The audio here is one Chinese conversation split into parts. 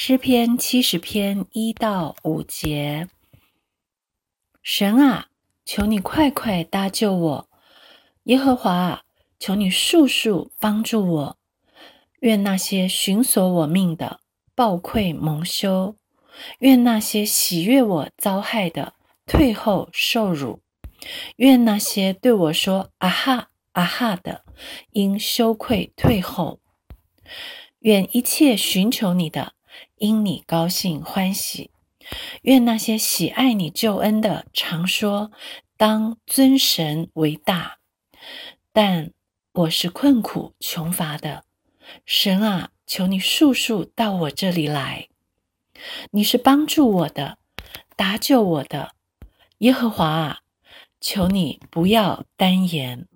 诗篇七十篇一到五节，神啊，求你快快搭救我；耶和华啊，求你速速帮助我。愿那些寻索我命的暴愧蒙羞；愿那些喜悦我遭害的退后受辱；愿那些对我说“啊哈啊哈”的因羞愧退后；愿一切寻求你的。因你高兴欢喜，愿那些喜爱你救恩的常说：“当尊神为大。”但我是困苦穷乏的，神啊，求你速速到我这里来。你是帮助我的，搭救我的，耶和华啊，求你不要单言。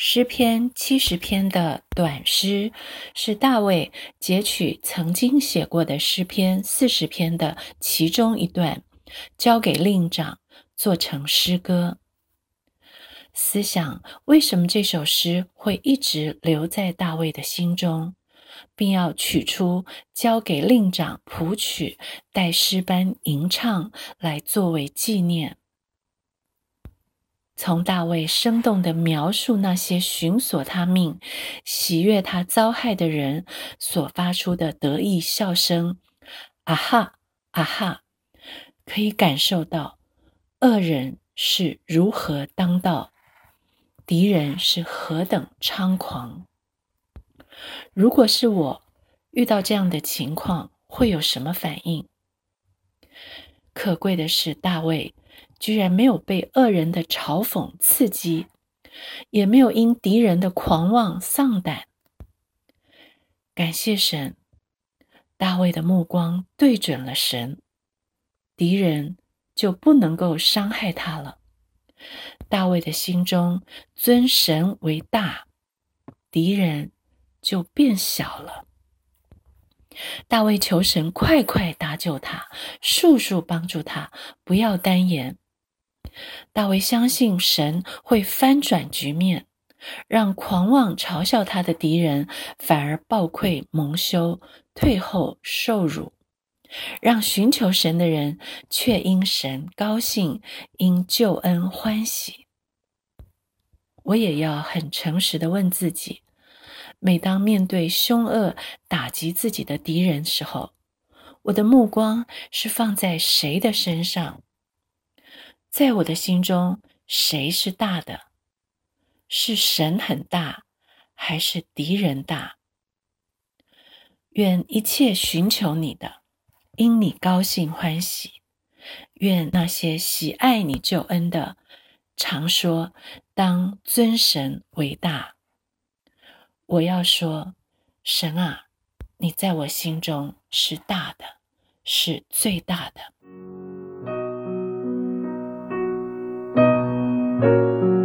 诗篇七十篇的短诗，是大卫截取曾经写过的诗篇四十篇的其中一段，交给令长做成诗歌。思想为什么这首诗会一直留在大卫的心中，并要取出交给令长谱曲，带诗班吟唱来作为纪念？从大卫生动地描述那些寻索他命、喜悦他遭害的人所发出的得意笑声，啊哈啊哈，可以感受到恶人是如何当道，敌人是何等猖狂。如果是我遇到这样的情况，会有什么反应？可贵的是大卫。居然没有被恶人的嘲讽刺激，也没有因敌人的狂妄丧胆。感谢神，大卫的目光对准了神，敌人就不能够伤害他了。大卫的心中尊神为大，敌人就变小了。大卫求神快快搭救他，速速帮助他，不要单言。大卫相信神会翻转局面，让狂妄嘲笑他的敌人反而暴愧蒙羞、退后受辱；让寻求神的人却因神高兴、因救恩欢喜。我也要很诚实的问自己：每当面对凶恶打击自己的敌人时候，我的目光是放在谁的身上？在我的心中，谁是大的？是神很大，还是敌人大？愿一切寻求你的，因你高兴欢喜；愿那些喜爱你救恩的，常说当尊神为大。我要说，神啊，你在我心中是大的，是最大的。Thank you.